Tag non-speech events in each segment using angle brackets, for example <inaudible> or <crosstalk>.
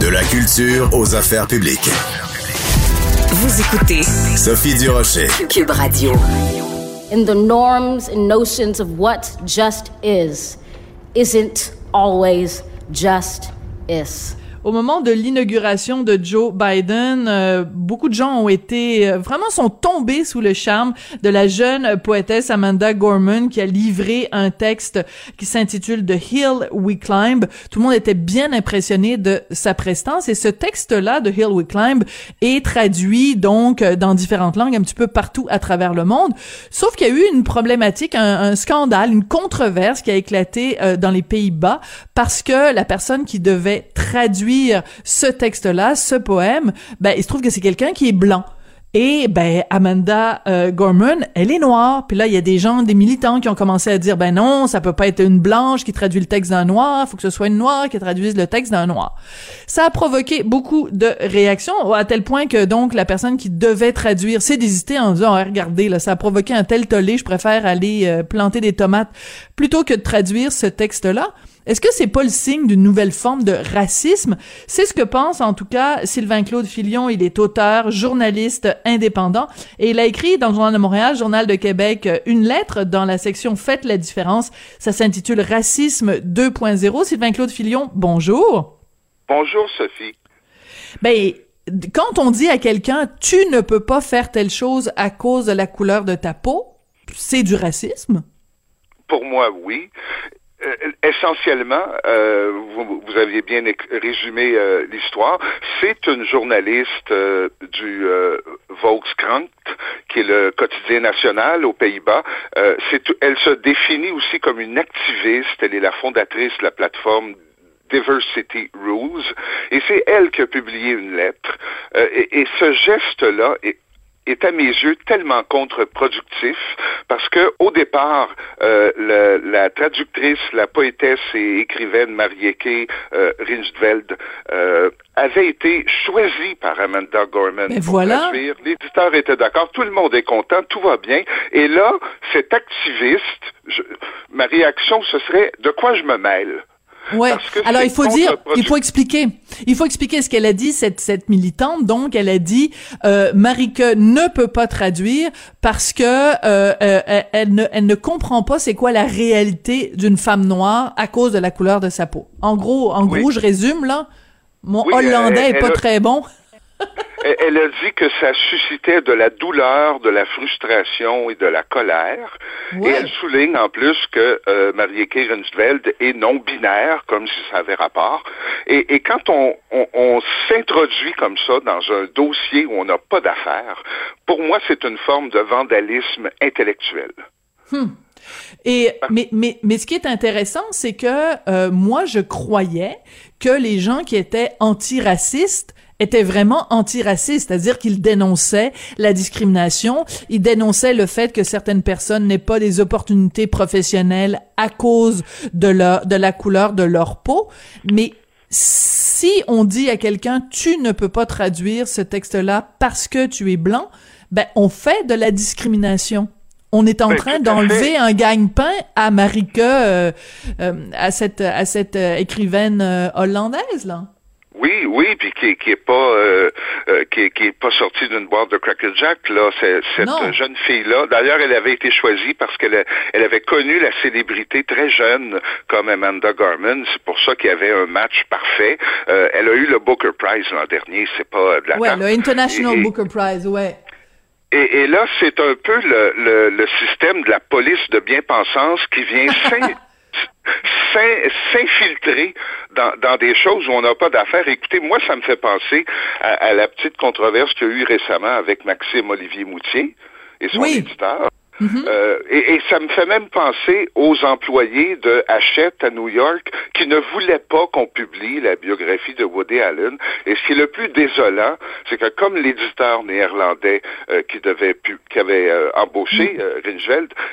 De la culture aux affaires publiques. Vous écoutez Sophie Durocher. Cube Radio. in the norms and notions of what just is isn't always just is. Au moment de l'inauguration de Joe Biden, euh, beaucoup de gens ont été euh, vraiment sont tombés sous le charme de la jeune poétesse Amanda Gorman qui a livré un texte qui s'intitule The Hill We Climb. Tout le monde était bien impressionné de sa prestance et ce texte-là de Hill We Climb est traduit donc euh, dans différentes langues un petit peu partout à travers le monde. Sauf qu'il y a eu une problématique, un, scandale, une controverse qui a éclaté euh, dans les Pays-Bas parce que la personne qui devait traduire ce texte-là, ce poème, ben il se trouve que c'est quelqu'un qui est blanc. Et ben Amanda euh, Gorman, elle est noire. Puis là, il y a des gens, des militants qui ont commencé à dire ben non, ça peut pas être une blanche qui traduit le texte d'un noir, faut que ce soit une noire qui traduise le texte d'un noir. Ça a provoqué beaucoup de réactions à tel point que donc la personne qui devait traduire s'est désistée en disant oh, regardez là, ça a provoqué un tel tollé, je préfère aller euh, planter des tomates plutôt que de traduire ce texte-là. Est-ce que c'est pas le signe d'une nouvelle forme de racisme? C'est ce que pense en tout cas Sylvain-Claude Filion. Il est auteur, journaliste indépendant et il a écrit dans le Journal de Montréal, Journal de Québec, une lettre dans la section Faites la différence. Ça s'intitule Racisme 2.0. Sylvain-Claude Filion, bonjour. Bonjour Sophie. Ben, quand on dit à quelqu'un tu ne peux pas faire telle chose à cause de la couleur de ta peau, c'est du racisme? Pour moi, oui. Euh, essentiellement, euh, vous, aviez bien résumé euh, l'histoire. C'est une journaliste euh, du Volkskrant, qui est le quotidien national aux Pays-Bas. elle se définit aussi comme une activiste. Elle est la fondatrice de la plateforme Diversity Rules, et c'est elle qui a publié une lettre. et, et, ce geste-là est est à mes yeux tellement contre-productif parce que au départ, euh, la, la, traductrice, la poétesse et écrivaine Marieke euh, Rinstveld euh, avait été choisie par Amanda Gorman Mais voilà. L'éditeur était d'accord, tout le monde est content, tout va bien. Et là, cet activiste, je, ma réaction, ce serait de quoi je me mêle? Ouais. Alors il faut dire, il faut expliquer, il faut expliquer ce qu'elle a dit cette cette militante. Donc elle a dit euh, Marike ne peut pas traduire parce que euh, euh, elle ne elle ne comprend pas c'est quoi la réalité d'une femme noire à cause de la couleur de sa peau. En gros, en gros, je résume là. Mon hollandais est pas très bon <laughs> elle a dit que ça suscitait de la douleur, de la frustration et de la colère. Et elle souligne en plus que euh, Marieke Rensveld est non-binaire, comme si ça avait rapport. Et, et quand on, on, on s'introduit comme ça dans un dossier où on n'a pas d'affaires, pour moi, c'est une forme de vandalisme intellectuel. Hmm. Et mais mais mais ce qui est intéressant, c'est que euh, moi je croyais que les gens qui étaient antiracistes était vraiment antiraciste, c'est-à-dire qu'il dénonçait la discrimination, il dénonçait le fait que certaines personnes n'aient pas des opportunités professionnelles à cause de la, de la couleur de leur peau, mais si on dit à quelqu'un tu ne peux pas traduire ce texte-là parce que tu es blanc, ben on fait de la discrimination. On est en Ben, train d'enlever un gagne-pain à Marika, euh, euh, à cette à cette euh, écrivaine euh, hollandaise là. Oui, oui, puis qui, qui est pas euh, euh, qui, qui est pas sortie d'une boîte de Cracker Jack là. C'est- Cette Non. jeune fille là. D'ailleurs, elle avait été choisie parce qu'elle elle avait connu la célébrité très jeune comme Amanda Gorman. C'est pour ça qu'il y avait un match parfait. Euh, elle a eu le Booker Prize l'an dernier. C'est pas de la Ouais, le International Et- Booker Prize, ouais. Et, et là, c'est un peu le, le, le système de la police de bien-pensance qui vient <laughs> s'infiltrer dans, dans des choses où on n'a pas d'affaires. Écoutez, moi, ça me fait penser à, à la petite controverse qu'il y a eu récemment avec Maxime Olivier Moutier et son Oui. éditeur. Mhm. Euh, et, et, ça me fait même penser aux employés de Hachette à New York qui ne voulaient pas qu'on publie la biographie de Woody Allen. Et ce qui est le plus désolant, c'est que comme l'éditeur néerlandais euh, qui devait qui avait euh, embauché euh,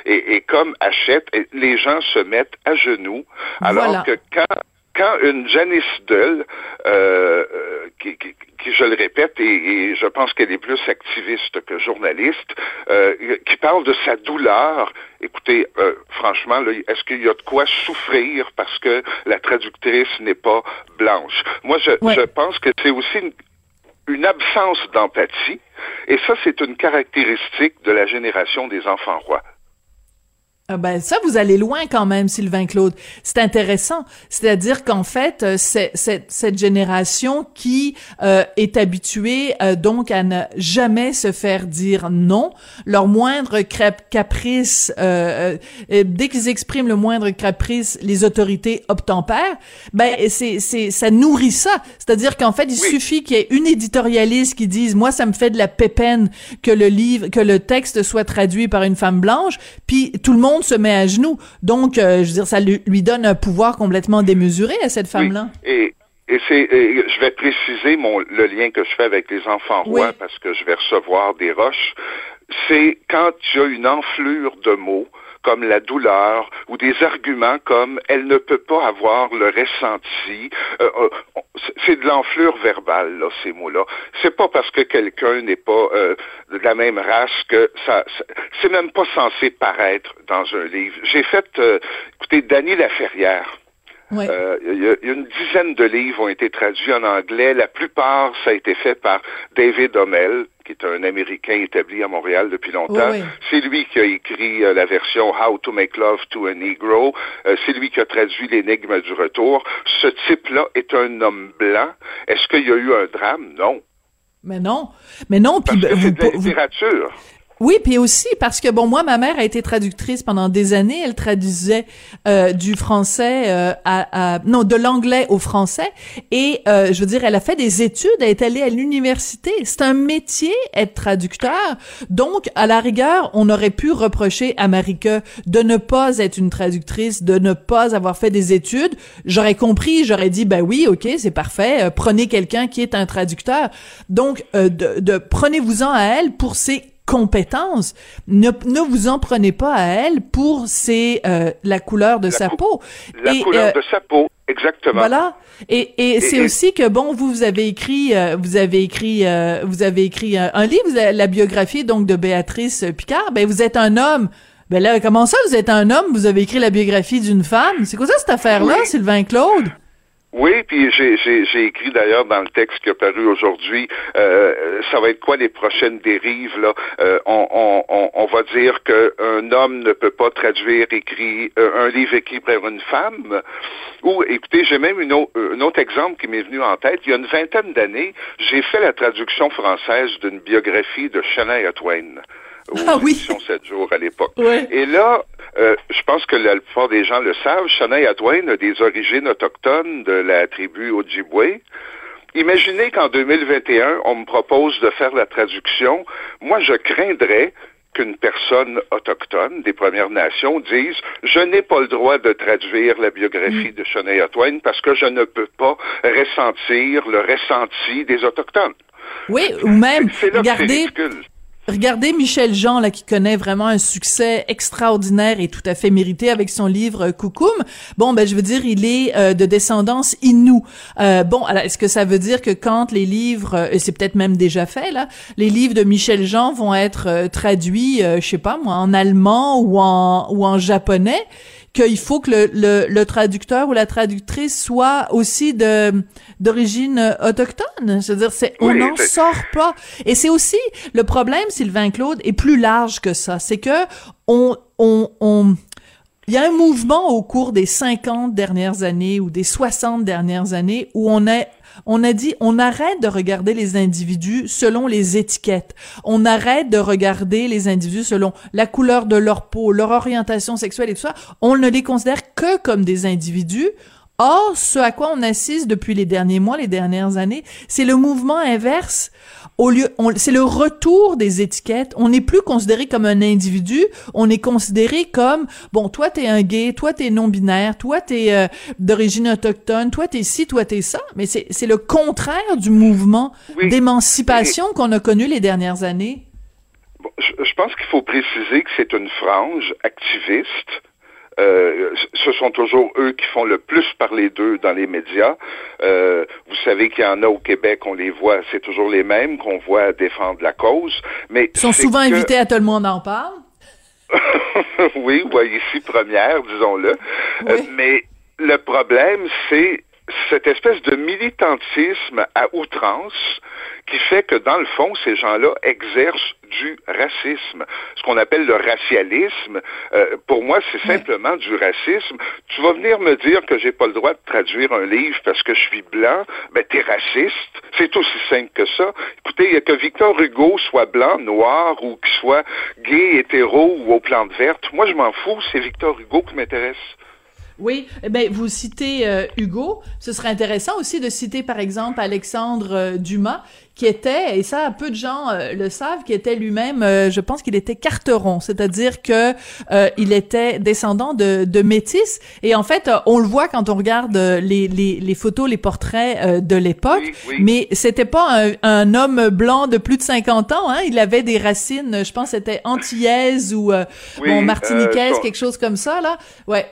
et, et, comme Hachette, les gens se mettent à genoux, alors que quand quand une Janice Dull, euh, qui, qui, qui, je le répète, et, je pense qu'elle est plus activiste que journaliste, euh, qui parle de sa douleur. Écoutez, euh, franchement, est-ce qu'il y a de quoi souffrir parce que la traductrice n'est pas blanche? Moi, je, je pense que c'est aussi une, une absence d'empathie, et ça, c'est une caractéristique de la génération des enfants rois. Ah ben ça, vous allez loin quand même, Sylvain Claude. C'est intéressant. C'est-à-dire qu'en fait, euh, c'est, cette génération qui euh, est habituée euh, donc à ne jamais se faire dire non. Leur moindre caprice, dès qu'ils expriment le moindre caprice, les autorités obtempèrent. Ben c'est, c'est ça nourrit ça. C'est-à-dire qu'en fait, il suffit qu'il y ait une éditorialiste qui dise moi ça me fait de la pépène que le livre, que le texte soit traduit par une femme blanche, puis tout le monde se met à genoux. Donc, euh, je veux dire, ça lui, donne un pouvoir complètement démesuré à cette femme-là. Et, et c'est, je vais préciser mon, le lien que je fais avec les enfants rois parce que je vais recevoir des roches. C'est quand tu as une enflure de mots comme la douleur ou des arguments comme elle ne peut pas avoir le ressenti. Euh, euh, c'est de l'enflure verbale, là, ces mots-là. C'est pas parce que quelqu'un n'est pas euh, de la même race que ça, c'est même pas censé paraître dans un livre. J'ai fait, écoutez, Dany Laferrière. Il y, a une dizaine de livres ont été traduits en anglais. La plupart, ça a été fait par David Hommel, qui est un Américain établi à Montréal depuis longtemps. C'est lui qui a écrit euh, la version How to Make Love to a Negro. Euh, c'est lui qui a traduit l'énigme du retour. Ce type-là est un homme blanc. Est-ce qu'il y a eu un drame? Non. Mais non. Mais non, puis... Que c'est de la littérature. Oui, puis aussi parce que bon, moi, ma mère a été traductrice pendant des années. Elle traduisait euh, du français euh, à, à, non, de l'anglais au français. Et euh, je veux dire, elle a fait des études. Elle est allée à l'université. C'est un métier être traducteur. Donc, à la rigueur, on aurait pu reprocher à Marika de ne pas être une traductrice, de ne pas avoir fait des études. J'aurais compris. J'aurais dit, ben oui, ok, c'est parfait. Euh, prenez quelqu'un qui est un traducteur. Donc, euh, de, de prenez-vous-en à elle pour ses compétences. Ne, ne vous en prenez pas à elle pour c'est euh, la couleur de sa peau. La couleur euh, de sa peau, exactement. Voilà. Et, et, c'est aussi que bon, vous, vous avez écrit, euh, vous avez écrit, vous avez écrit un, livre, la biographie donc de Béatrice Picard. Ben vous êtes un homme. Ben là, comment ça, vous êtes un homme, vous avez écrit la biographie d'une femme? C'est quoi ça, cette affaire-là, Sylvain Claude? Oui, puis j'ai écrit d'ailleurs dans le texte qui a paru aujourd'hui, euh, ça va être quoi les prochaines dérives là? Euh, on, on, on, va dire qu'un homme ne peut pas traduire écrit euh, un livre écrit par une femme. Ou écoutez, j'ai même une un autre exemple qui m'est venu en tête. Il y a une vingtaine d'années, j'ai fait la traduction française d'une biographie de Shania Twain ah, oui. 7 jours à l'époque. Et là, euh, je pense que la plupart des gens le savent, Shania Twain a des origines autochtones de la tribu Ojibwe. Imaginez qu'en 2021, on me propose de faire la traduction. Moi, je craindrais qu'une personne autochtone des Premières Nations dise je n'ai pas le droit de traduire la biographie mm. de Shania Twain parce que je ne peux pas ressentir le ressenti des autochtones. Oui, ou même regardez Regardez Michel Jean, là, qui connaît vraiment un succès extraordinaire et tout à fait mérité avec son livre Coucoum. Bon, ben, je veux dire, il est euh, de descendance inou. Euh, bon, alors, est-ce que ça veut dire que quand les livres, euh, et c'est peut-être même déjà fait, là, les livres de Michel Jean vont être traduits, je sais pas moi, en allemand ou en, ou en japonais, qu'il faut que le, le, le, traducteur ou la traductrice soit aussi de d'origine autochtone. C'est-à-dire, c'est on n'en sort pas. Et c'est aussi le problème, Sylvain Claude, est plus large que ça. C'est que on on on il y a un mouvement au cours des 50 dernières années ou des 60 dernières années où on est on a dit, on arrête de regarder les individus selon les étiquettes. On arrête de regarder les individus selon la couleur de leur peau, leur orientation sexuelle et tout ça. On ne les considère que comme des individus Or, ce à quoi on assiste depuis les derniers mois, les dernières années, c'est le mouvement inverse. Au lieu, c'est le retour des étiquettes. On n'est plus considéré comme un individu, on est considéré comme bon, toi t'es un gay, toi t'es non binaire, toi t'es euh, d'origine autochtone, toi t'es ci, toi t'es ça. Mais c'est c'est le contraire du mouvement d'émancipation qu'on a connu les dernières années. Bon, je, je pense qu'il faut préciser que c'est une frange activiste euh, ce sont toujours eux qui font le plus parler d'eux dans les médias. Euh, vous savez qu'il y en a au Québec, on les voit, c'est toujours les mêmes qu'on voit défendre la cause. Mais Ils sont souvent invités à tout le monde en parle. <laughs> oui, ou ici première, disons-le. Euh, mais le problème, c'est cette espèce de militantisme à outrance qui fait que, dans le fond, ces gens-là exercent du racisme. Ce qu'on appelle le racialisme, euh, pour moi, c'est simplement du racisme. Tu vas venir me dire que j'ai pas le droit de traduire un livre parce que je suis blanc, ben t'es raciste. C'est aussi simple que ça. Écoutez, que Victor Hugo soit blanc, noir ou qu'il soit gay, hétéro ou aux plantes vertes, moi je m'en fous, c'est Victor Hugo qui m'intéresse. Oui, eh ben vous citez euh, Hugo. Ce serait intéressant aussi de citer par exemple Alexandre euh, Dumas, qui était, et ça peu de gens euh, le savent, qui était lui-même, je pense qu'il était carteron, c'est-à-dire que il était descendant de, de métis. Et en fait, on le voit quand on regarde les, les, les photos, les portraits de l'époque. Mais c'était pas un, un, homme blanc de plus de 50 ans. Hein, il avait des racines, je pense, c'était antillaise ou bon martiniquaise, quelque chose comme ça là. Ouais.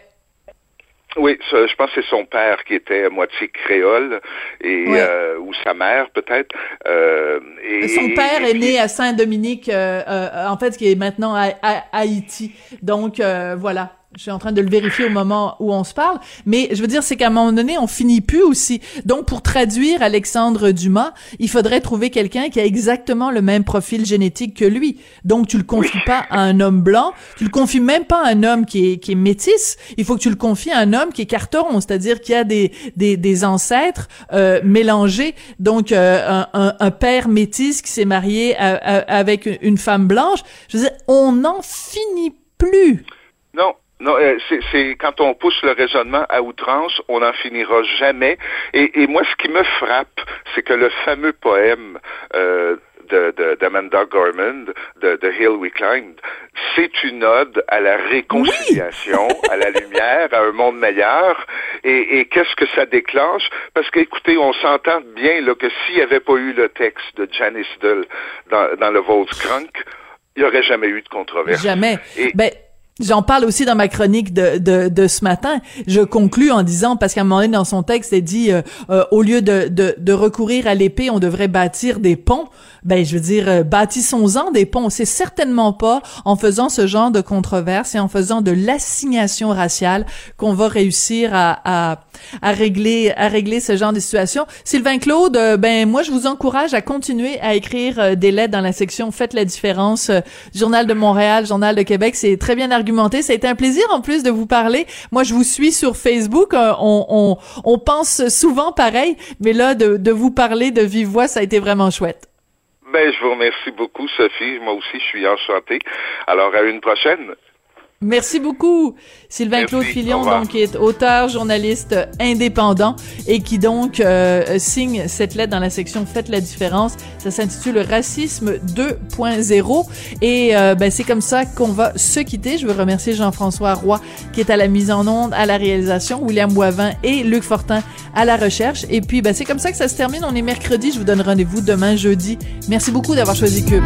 Oui, je pense que c'est son père qui était à moitié créole et euh, ou sa mère peut-être. Euh, et, son père est né à Saint-Dominique, euh, euh, en fait, qui est maintenant à, à Haïti. Donc voilà. Je suis en train de le vérifier au moment où on se parle, mais je veux dire, c'est qu'à un moment donné, on finit plus aussi. Donc, pour traduire Alexandre Dumas, il faudrait trouver quelqu'un qui a exactement le même profil génétique que lui. Donc, tu le confies pas à un homme blanc, tu le confies même pas à un homme qui est, qui est métis. Il faut que tu le confies à un homme qui est carteron, c'est-à-dire qui a des, des, des ancêtres euh, mélangés. Donc, euh, un, un, père métis qui s'est marié avec une femme blanche. Je veux dire, on n'en finit plus. Non, non, euh, c'est quand on pousse le raisonnement à outrance, on n'en finira jamais. Et, et, moi, ce qui me frappe, c'est que le fameux poème euh, d'Amanda de, Gorman, de, de, Hill We Climbed, c'est une ode à la réconciliation, à la lumière, à un monde meilleur. Et, et qu'est-ce que ça déclenche? Parce qu'écoutez, on s'entend bien là, que s'il n'y avait pas eu le texte de Janice Dull dans, dans le Volkskrunk, il n'y aurait jamais eu de controverse. Jamais. ben, J'en parle aussi dans ma chronique de, de, de, ce matin. Je conclus en disant, parce qu'à un moment donné dans son texte, elle dit, euh, euh, au lieu de, de, de recourir à l'épée, on devrait bâtir des ponts ben je veux dire, euh, bâtissons-en des ponts. C'est certainement pas en faisant ce genre de controverse et en faisant de l'assignation raciale qu'on va réussir à, à, à, régler à régler ce genre de situation. Sylvain Claude, euh, ben moi je vous encourage à continuer à écrire euh, des lettres dans la section Faites la différence, Journal de Montréal, Journal de Québec. C'est très bien argumenté. Ça a été un plaisir en plus de vous parler. Moi je vous suis sur Facebook. on, on, on pense souvent pareil, mais là de, de vous parler de vive voix, ça a été vraiment chouette. Ben, je vous remercie beaucoup, Sophie. Moi aussi, je suis enchanté. Alors, à une prochaine. Merci beaucoup. Sylvain Claude Filion, donc, qui est auteur, journaliste indépendant et qui donc euh, signe cette lettre dans la section Faites la différence. Ça s'intitule Racisme 2.0 et euh, ben, c'est comme ça qu'on va se quitter. Je veux remercier Jean-François Roy qui est à la mise en onde, à la réalisation, William Boivin et Luc Fortin à la recherche. Et puis ben, c'est comme ça que ça se termine. On est mercredi. Je vous donne rendez-vous demain jeudi. Merci beaucoup d'avoir choisi Cube.